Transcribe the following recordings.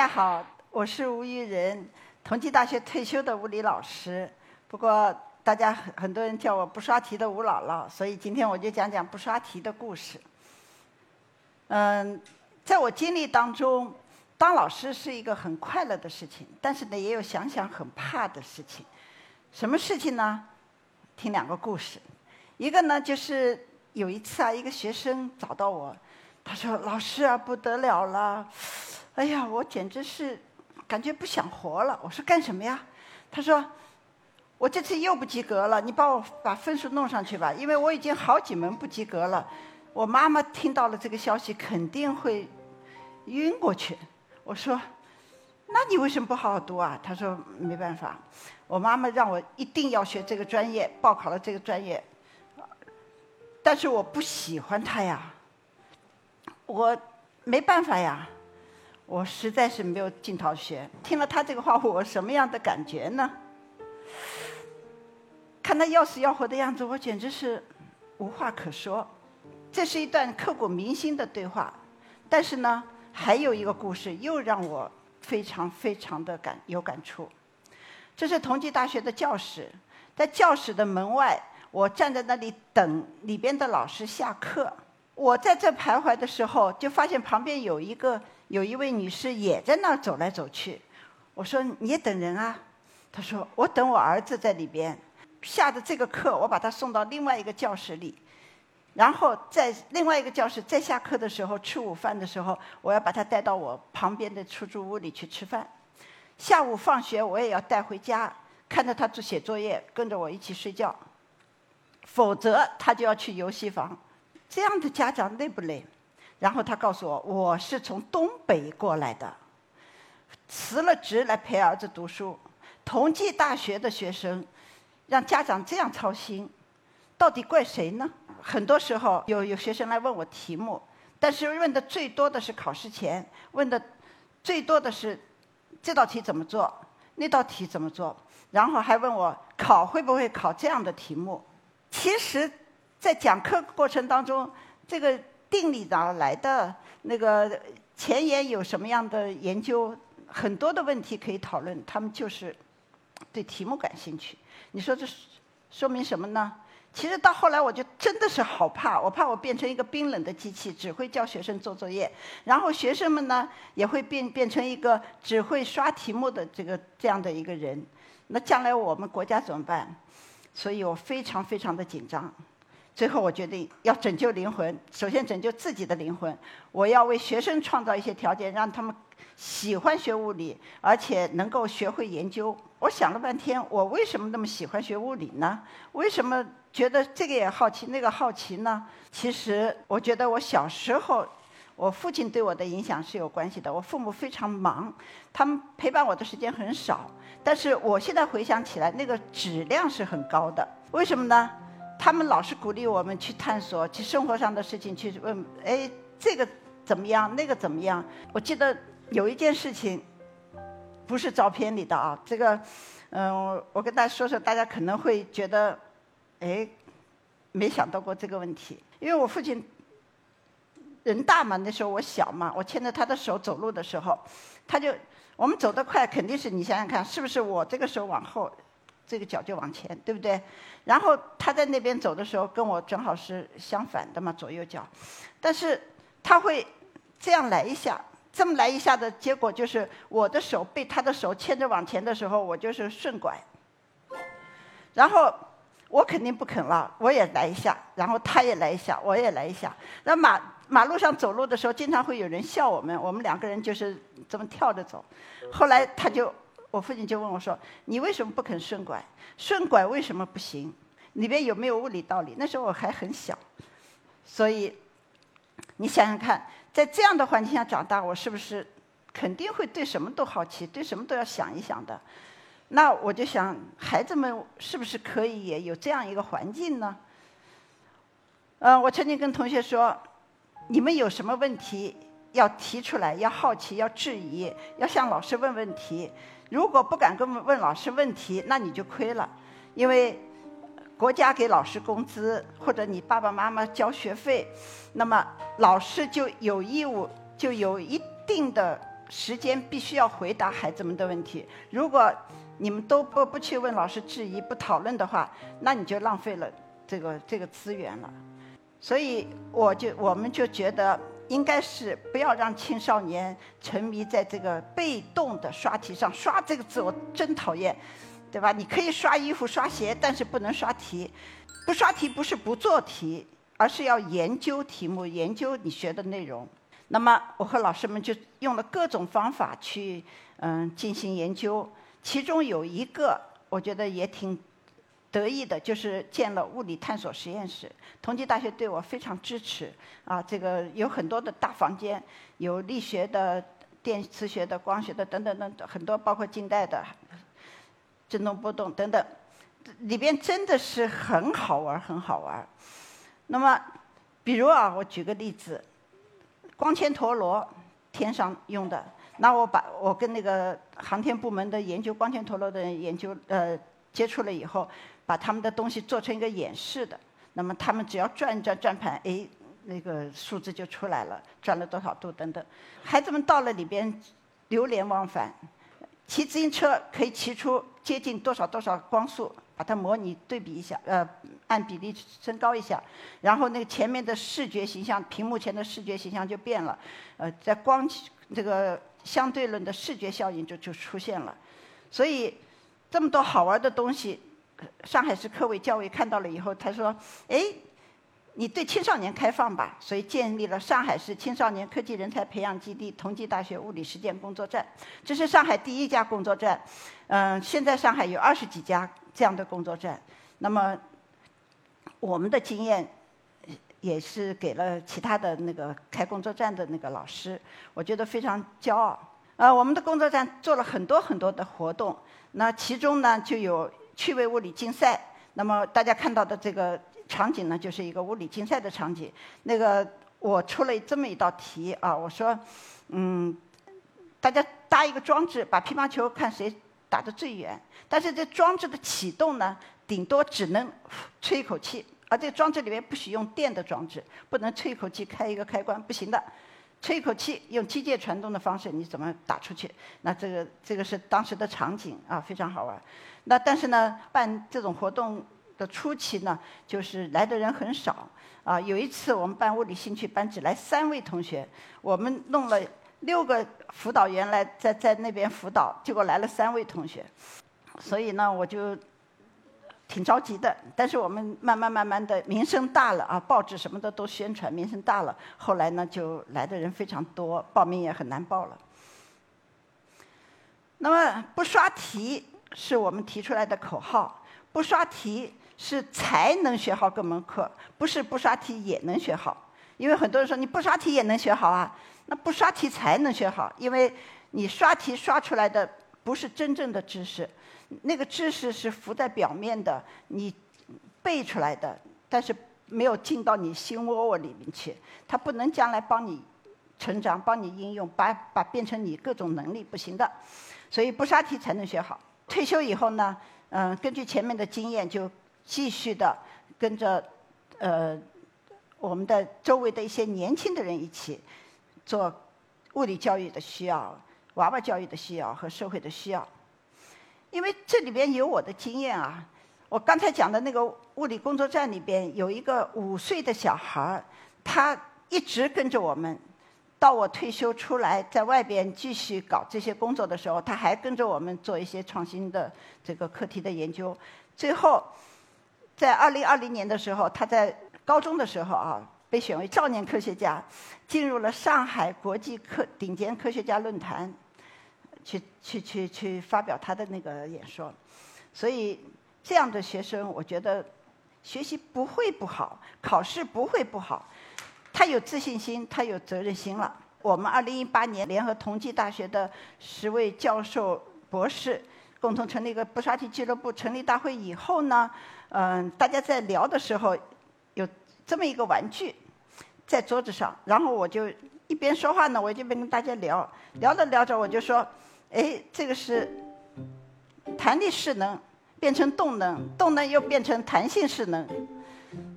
大家好，我是吴玉仁，同济大学退休的物理老师。不过大家很很多人叫我不刷题的吴姥姥，所以今天我就讲讲不刷题的故事。嗯，在我经历当中，当老师是一个很快乐的事情，但是呢，也有想想很怕的事情。什么事情呢？听两个故事。一个呢，就是有一次啊，一个学生找到我，他说：“老师啊，不得了了。”哎呀，我简直是感觉不想活了。我说干什么呀？他说我这次又不及格了，你帮我把分数弄上去吧，因为我已经好几门不及格了。我妈妈听到了这个消息，肯定会晕过去。我说，那你为什么不好好读啊？他说没办法，我妈妈让我一定要学这个专业，报考了这个专业，但是我不喜欢它呀，我没办法呀。我实在是没有进逃学。听了他这个话，我什么样的感觉呢？看他要死要活的样子，我简直是无话可说。这是一段刻骨铭心的对话，但是呢，还有一个故事又让我非常非常的感有感触。这是同济大学的教室，在教室的门外，我站在那里等里边的老师下课。我在这徘徊的时候，就发现旁边有一个。有一位女士也在那儿走来走去，我说你也等人啊？她说我等我儿子在里边。下的这个课，我把他送到另外一个教室里，然后在另外一个教室再下课的时候吃午饭的时候，我要把他带到我旁边的出租屋里去吃饭。下午放学我也要带回家，看着他做写作业，跟着我一起睡觉。否则他就要去游戏房。这样的家长累不累？然后他告诉我，我是从东北过来的，辞了职来陪儿子读书。同济大学的学生，让家长这样操心，到底怪谁呢？很多时候有有学生来问我题目，但是问的最多的是考试前，问的最多的是这道题怎么做，那道题怎么做，然后还问我考会不会考这样的题目。其实，在讲课过程当中，这个。定理哪来的？那个前沿有什么样的研究？很多的问题可以讨论。他们就是对题目感兴趣。你说这说明什么呢？其实到后来，我就真的是好怕，我怕我变成一个冰冷的机器，只会教学生做作业，然后学生们呢也会变变成一个只会刷题目的这个这样的一个人。那将来我们国家怎么办？所以我非常非常的紧张。最后，我决定要拯救灵魂。首先，拯救自己的灵魂。我要为学生创造一些条件，让他们喜欢学物理，而且能够学会研究。我想了半天，我为什么那么喜欢学物理呢？为什么觉得这个也好奇，那个好奇呢？其实，我觉得我小时候，我父亲对我的影响是有关系的。我父母非常忙，他们陪伴我的时间很少。但是，我现在回想起来，那个质量是很高的。为什么呢？他们老是鼓励我们去探索，去生活上的事情去问，哎，这个怎么样？那个怎么样？我记得有一件事情，不是照片里的啊，这个，嗯，我跟大家说说，大家可能会觉得，哎，没想到过这个问题。因为我父亲人大嘛，那时候我小嘛，我牵着他的手走路的时候，他就我们走得快，肯定是你想想看，是不是我这个手往后？这个脚就往前，对不对？然后他在那边走的时候，跟我正好是相反的嘛，左右脚。但是他会这样来一下，这么来一下的结果就是，我的手被他的手牵着往前的时候，我就是顺拐。然后我肯定不肯了，我也来一下，然后他也来一下，我也来一下。那马马路上走路的时候，经常会有人笑我们，我们两个人就是这么跳着走。后来他就。我父亲就问我说：“你为什么不肯顺拐？顺拐为什么不行？里边有没有物理道理？”那时候我还很小，所以你想想看，在这样的环境下长大，我是不是肯定会对什么都好奇，对什么都要想一想的？那我就想，孩子们是不是可以也有这样一个环境呢？嗯，我曾经跟同学说：“你们有什么问题要提出来，要好奇，要质疑，要向老师问问题。”如果不敢跟问老师问题，那你就亏了，因为国家给老师工资，或者你爸爸妈妈交学费，那么老师就有义务，就有一定的时间必须要回答孩子们的问题。如果你们都不不去问老师质疑、不讨论的话，那你就浪费了这个这个资源了。所以我就我们就觉得，应该是不要让青少年沉迷在这个被动的刷题上。刷这个字我真讨厌，对吧？你可以刷衣服、刷鞋，但是不能刷题。不刷题不是不做题，而是要研究题目、研究你学的内容。那么我和老师们就用了各种方法去嗯进行研究，其中有一个我觉得也挺得意的，就是建了物理探索实验室。同济大学对我非常支持啊，这个有很多的大房间，有力学的、电磁学的、光学的等等等等，很多包括近代的振动波动等等。里边真的是很好玩，很好玩。那么，比如啊，我举个例子，光纤陀螺，天上用的。那我把我跟那个航天部门的研究光纤陀螺的研究呃接触了以后，把他们的东西做成一个演示的。那么他们只要转一转转盘，哎，那个数字就出来了，转了多少度等等。孩子们到了里边，流连忘返。骑自行车可以骑出接近多少多少光速。把它模拟对比一下，呃，按比例升高一下，然后那个前面的视觉形象，屏幕前的视觉形象就变了，呃，在光这个相对论的视觉效应就就出现了，所以这么多好玩的东西，上海市科委教委看到了以后，他说，哎。你对青少年开放吧，所以建立了上海市青少年科技人才培养基地同济大学物理实践工作站，这是上海第一家工作站。嗯，现在上海有二十几家这样的工作站。那么，我们的经验也是给了其他的那个开工作站的那个老师，我觉得非常骄傲。呃，我们的工作站做了很多很多的活动，那其中呢就有趣味物理竞赛。那么大家看到的这个。场景呢，就是一个物理竞赛的场景。那个我出了这么一道题啊，我说，嗯，大家搭一个装置，把乒乓球看谁打得最远。但是这装置的启动呢，顶多只能吹一口气，而这装置里面不许用电的装置，不能吹一口气开一个开关，不行的。吹一口气用机械传动的方式，你怎么打出去？那这个这个是当时的场景啊，非常好玩。那但是呢，办这种活动。的初期呢，就是来的人很少啊。有一次我们办物理兴趣班，只来三位同学，我们弄了六个辅导员来在在那边辅导，结果来了三位同学，所以呢我就挺着急的。但是我们慢慢慢慢的名声大了啊，报纸什么的都宣传，名声大了，后来呢就来的人非常多，报名也很难报了。那么不刷题是我们提出来的口号，不刷题。是才能学好各门课，不是不刷题也能学好。因为很多人说你不刷题也能学好啊，那不刷题才能学好，因为你刷题刷出来的不是真正的知识，那个知识是浮在表面的，你背出来的，但是没有进到你心窝窝里面去，它不能将来帮你成长、帮你应用，把把变成你各种能力不行的，所以不刷题才能学好。退休以后呢，嗯，根据前面的经验就。继续的跟着呃我们的周围的一些年轻的人一起做物理教育的需要、娃娃教育的需要和社会的需要，因为这里边有我的经验啊。我刚才讲的那个物理工作站里边有一个五岁的小孩儿，他一直跟着我们，到我退休出来在外边继续搞这些工作的时候，他还跟着我们做一些创新的这个课题的研究，最后。在二零二零年的时候，他在高中的时候啊，被选为少年科学家，进入了上海国际科顶尖科学家论坛，去去去去发表他的那个演说。所以这样的学生，我觉得学习不会不好，考试不会不好，他有自信心，他有责任心了。我们二零一八年联合同济大学的十位教授、博士。共同成立一个不刷题俱乐部。成立大会以后呢，嗯，大家在聊的时候，有这么一个玩具在桌子上，然后我就一边说话呢，我就边跟大家聊，聊着聊着我就说，哎，这个是弹力势能变成动能，动能又变成弹性势能，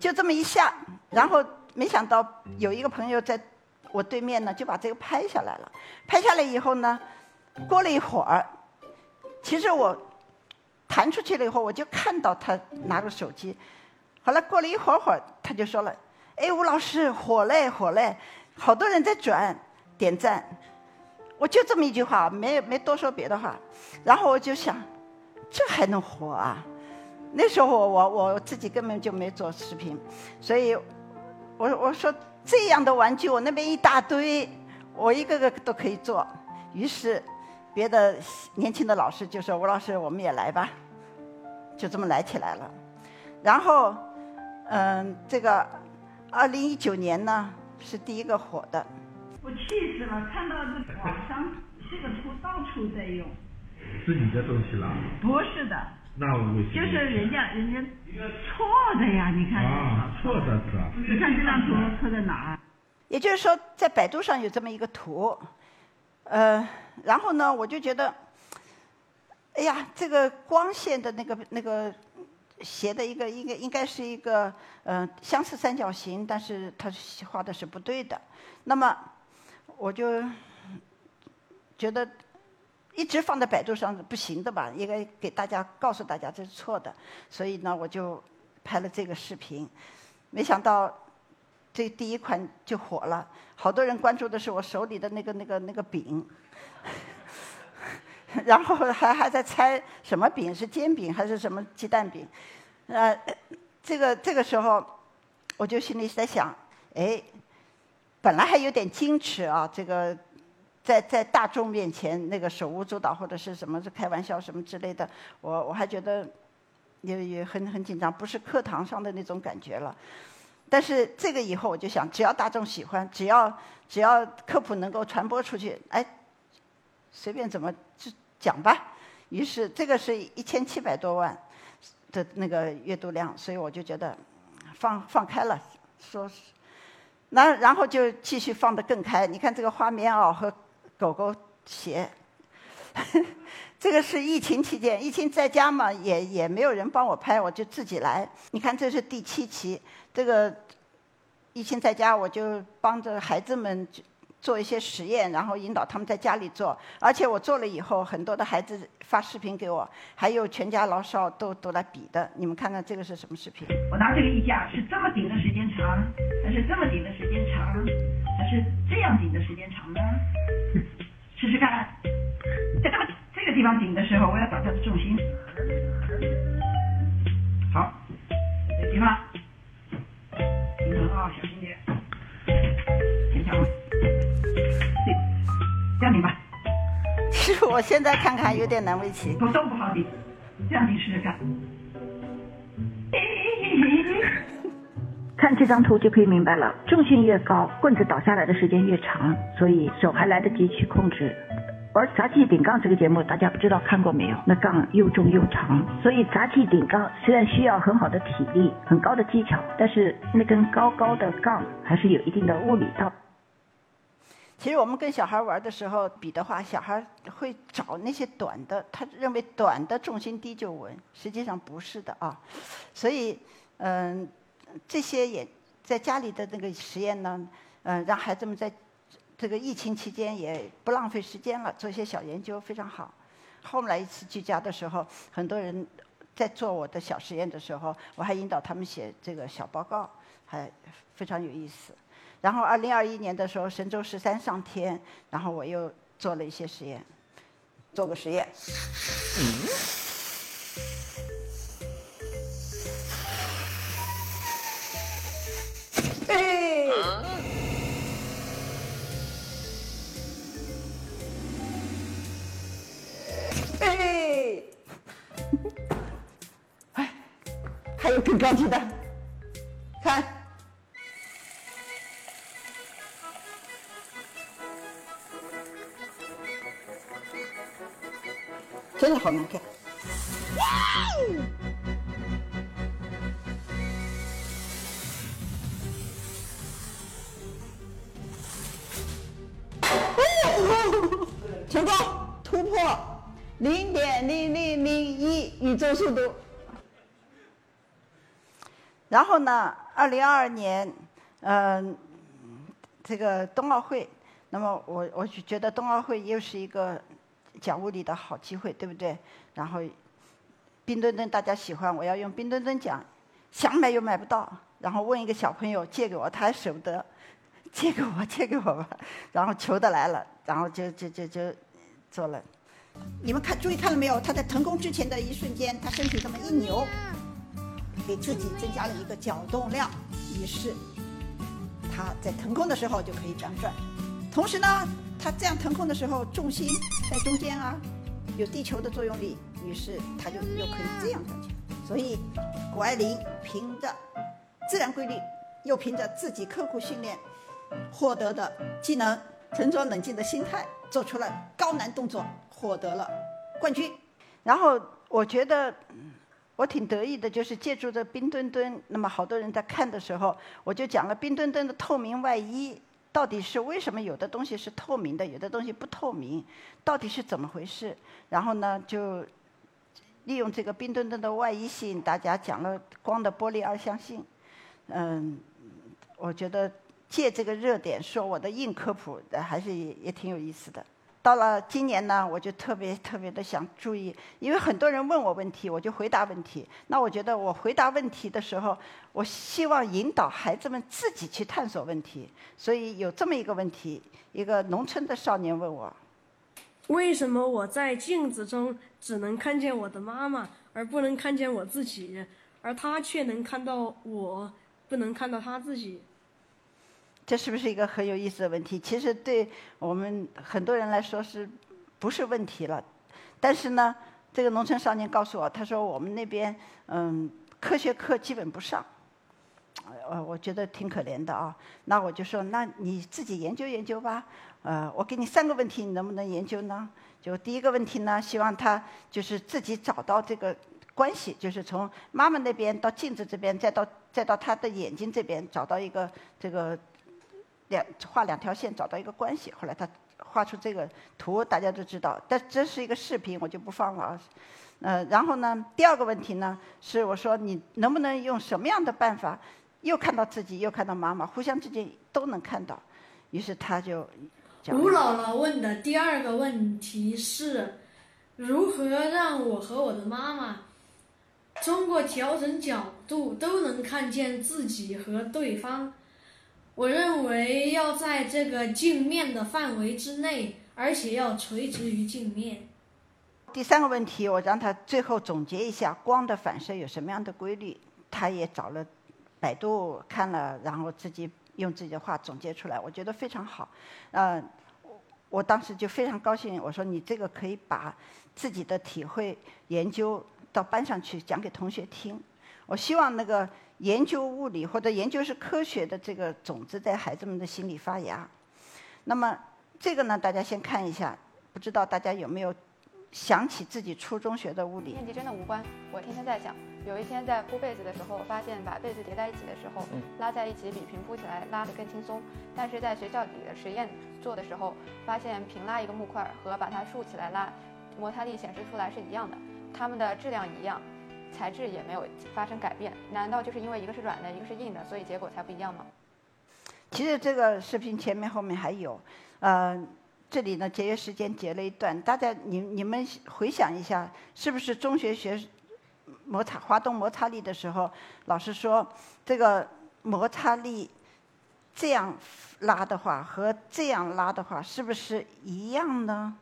就这么一下，然后没想到有一个朋友在我对面呢就把这个拍下来了。拍下来以后呢，过了一会儿，其实我弹出去了以后，我就看到他拿着手机。后来过了一会儿会儿，他就说了：“哎，吴老师火嘞火嘞，好多人在转点赞。”我就这么一句话，没没多说别的话。然后我就想，这还能火啊？那时候我我我自己根本就没做视频，所以，我我说这样的玩具我那边一大堆，我一个个都可以做。于是，别的年轻的老师就说：“吴老师，我们也来吧。”就这么来起来了。然后，嗯，这个二零一九年呢是第一个火的。我气死了！看到这网上这个图到处在用。是你的东西了？不是的。那我为就是人家人家错的呀！你看。啊，错的是吧？你看这张图错在哪儿？也就是说，在百度上有这么一个图，呃，然后呢，我就觉得，哎呀，这个光线的那个那个斜的一个应该应该是一个呃相似三角形，但是它画的是不对的。那么我就觉得。一直放在百度上不行的吧？应该给大家告诉大家这是错的，所以呢，我就拍了这个视频。没想到这第一款就火了，好多人关注的是我手里的那个那个那个饼，然后还还在猜什么饼是煎饼还是什么鸡蛋饼。呃，这个这个时候我就心里在想，哎，本来还有点矜持啊，这个。在在大众面前那个手舞足蹈或者是什么是开玩笑什么之类的，我我还觉得也也很很紧张，不是课堂上的那种感觉了。但是这个以后我就想，只要大众喜欢，只要只要科普能够传播出去，哎，随便怎么就讲吧。于是这个是一千七百多万的那个阅读量，所以我就觉得放放开了说，那然后就继续放得更开。你看这个花棉袄和。狗狗鞋，这个是疫情期间，疫情在家嘛，也也没有人帮我拍，我就自己来。你看，这是第七期，这个疫情在家，我就帮着孩子们做一些实验，然后引导他们在家里做。而且我做了以后，很多的孩子发视频给我，还有全家老少都都来比的。你们看看这个是什么视频？我拿这个衣架是这么顶的时间长，还是这么顶的时间长，还是这样顶的时间长呢？试试看，在这个这个地方顶的时候，我要找它的重心。好，这个地方，平衡啊，小心点，我现在看看有点难为情。都都不好顶，这样你试试看。看这张图就可以明白了，重心越高，棍子倒下来的时间越长，所以手还来得及去控制。而杂技顶杠这个节目，大家不知道看过没有？那杠又重又长，所以杂技顶杠虽然需要很好的体力、很高的技巧，但是那根高高的杠还是有一定的物理道。其实我们跟小孩玩的时候比的话，小孩会找那些短的，他认为短的重心低就稳，实际上不是的啊。所以，嗯。这些也在家里的那个实验呢，嗯，让孩子们在这个疫情期间也不浪费时间了，做一些小研究非常好。后来一次居家的时候，很多人在做我的小实验的时候，我还引导他们写这个小报告，还非常有意思。然后二零二一年的时候，神舟十三上天，然后我又做了一些实验，做个实验。嗯哎，哎！还有更高级的，呢？二零二二年，嗯，这个冬奥会，那么我我就觉得冬奥会又是一个讲物理的好机会，对不对？然后冰墩墩大家喜欢，我要用冰墩墩讲，想买又买不到，然后问一个小朋友借给我，他还舍不得，借给我，借给我吧，然后求的来了，然后就就就就做了。你们看，注意看了没有？他在腾空之前的一瞬间，他身体这么一扭，给自己增加了一个角动量，于是他在腾空的时候就可以这样转。同时呢，他这样腾空的时候，重心在中间啊，有地球的作用力，于是他就又可以这样转起来。所以，谷爱凌凭着自然规律，又凭着自己刻苦训练获得的技能，沉着冷静的心态，做出了高难动作。获得了冠军，然后我觉得我挺得意的，就是借助着冰墩墩，那么好多人在看的时候，我就讲了冰墩墩的透明外衣到底是为什么有的东西是透明的，有的东西不透明，到底是怎么回事？然后呢，就利用这个冰墩墩的外衣吸引大家，讲了光的玻璃二象性。嗯，我觉得借这个热点说我的硬科普，还是也也挺有意思的。到了今年呢，我就特别特别的想注意，因为很多人问我问题，我就回答问题。那我觉得我回答问题的时候，我希望引导孩子们自己去探索问题。所以有这么一个问题，一个农村的少年问我：为什么我在镜子中只能看见我的妈妈，而不能看见我自己，而他却能看到我，不能看到他自己？这是不是一个很有意思的问题？其实对我们很多人来说是不是问题了？但是呢，这个农村少年告诉我，他说我们那边嗯科学课基本不上，呃，我觉得挺可怜的啊。那我就说，那你自己研究研究吧。呃，我给你三个问题，你能不能研究呢？就第一个问题呢，希望他就是自己找到这个关系，就是从妈妈那边到镜子这边，再到再到他的眼睛这边，找到一个这个。两画两条线找到一个关系，后来他画出这个图，大家都知道。但这是一个视频，我就不放了啊。呃，然后呢，第二个问题呢是我说你能不能用什么样的办法，又看到自己又看到妈妈，互相之间都能看到。于是他就吴姥姥问的第二个问题是，如何让我和我的妈妈通过调整角度都能看见自己和对方？我认为要在这个镜面的范围之内，而且要垂直于镜面。第三个问题，我让他最后总结一下光的反射有什么样的规律。他也找了百度看了，然后自己用自己的话总结出来，我觉得非常好。呃，我当时就非常高兴，我说你这个可以把自己的体会研究到班上去讲给同学听。我希望那个。研究物理或者研究是科学的这个种子在孩子们的心里发芽。那么这个呢，大家先看一下，不知道大家有没有想起自己初中学的物理？面积真的无关。我天天在想，有一天在铺被子的时候，发现把被子叠在一起的时候，拉在一起比平铺起来拉得更轻松。但是在学校里的实验做的时候，发现平拉一个木块和把它竖起来拉，摩擦力显示出来是一样的，它们的质量一样。材质也没有发生改变，难道就是因为一个是软的，一个是硬的，所以结果才不一样吗？其实这个视频前面后面还有，呃，这里呢节约时间截了一段，大家你你们回想一下，是不是中学学摩擦滑动摩擦力的时候，老师说这个摩擦力这样拉的话和这样拉的话是不是一样呢？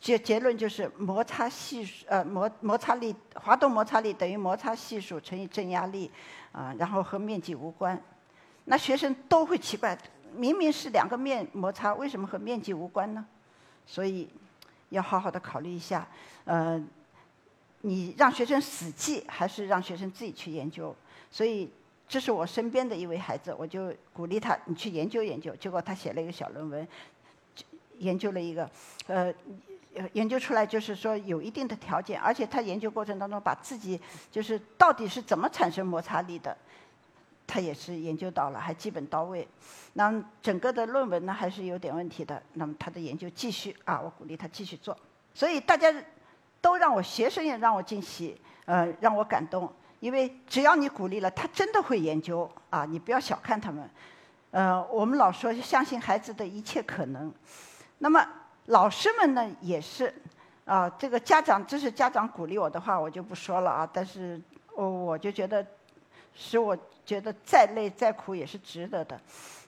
结结论就是摩擦系数，呃摩摩擦力滑动摩擦力等于摩擦系数乘以正压力，啊，然后和面积无关。那学生都会奇怪，明明是两个面摩擦，为什么和面积无关呢？所以要好好的考虑一下，呃，你让学生死记还是让学生自己去研究？所以这是我身边的一位孩子，我就鼓励他，你去研究研究。结果他写了一个小论文，研究了一个，呃。研究出来就是说有一定的条件，而且他研究过程当中把自己就是到底是怎么产生摩擦力的，他也是研究到了，还基本到位。那整个的论文呢还是有点问题的，那么他的研究继续啊，我鼓励他继续做。所以大家都让我学生也让我惊喜，呃，让我感动，因为只要你鼓励了，他真的会研究啊，你不要小看他们。呃，我们老说相信孩子的一切可能。那么老师们呢，也是啊，这个家长这是家长鼓励我的话，我就不说了啊。但是我我就觉得，使我觉得再累再苦也是值得的。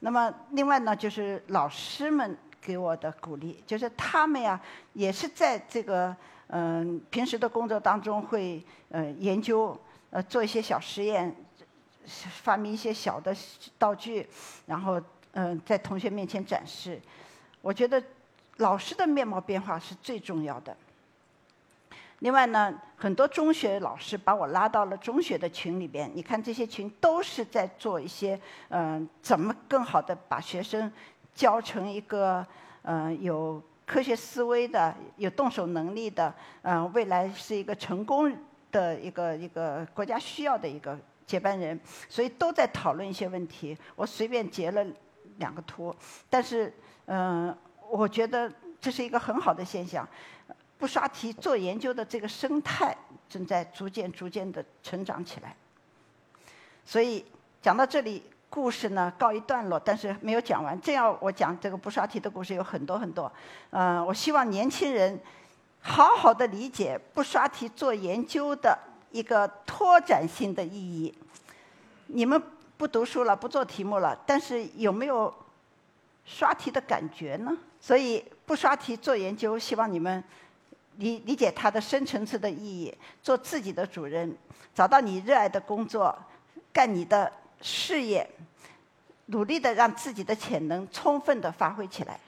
那么另外呢，就是老师们给我的鼓励，就是他们呀，也是在这个嗯平时的工作当中会呃研究呃做一些小实验，发明一些小的道具，然后嗯在同学面前展示。我觉得老师的面貌变化是最重要的。另外呢，很多中学老师把我拉到了中学的群里边。你看这些群都是在做一些嗯，怎么更好的把学生教成一个嗯有科学思维的、有动手能力的，嗯，未来是一个成功的一个一个国家需要的一个接班人。所以都在讨论一些问题。我随便截了两个图，但是嗯，我觉得这是一个很好的现象。不刷题做研究的这个生态正在逐渐逐渐的成长起来。所以讲到这里，故事呢告一段落，但是没有讲完。这样我讲这个不刷题的故事有很多很多。嗯，我希望年轻人好好的理解不刷题做研究的一个拓展性的意义。你们不读书了，不做题目了，但是有没有刷题的感觉呢？所以不刷题做研究，希望你们。理理解它的深层次的意义，做自己的主人，找到你热爱的工作，干你的事业，努力的让自己的潜能充分的发挥起来。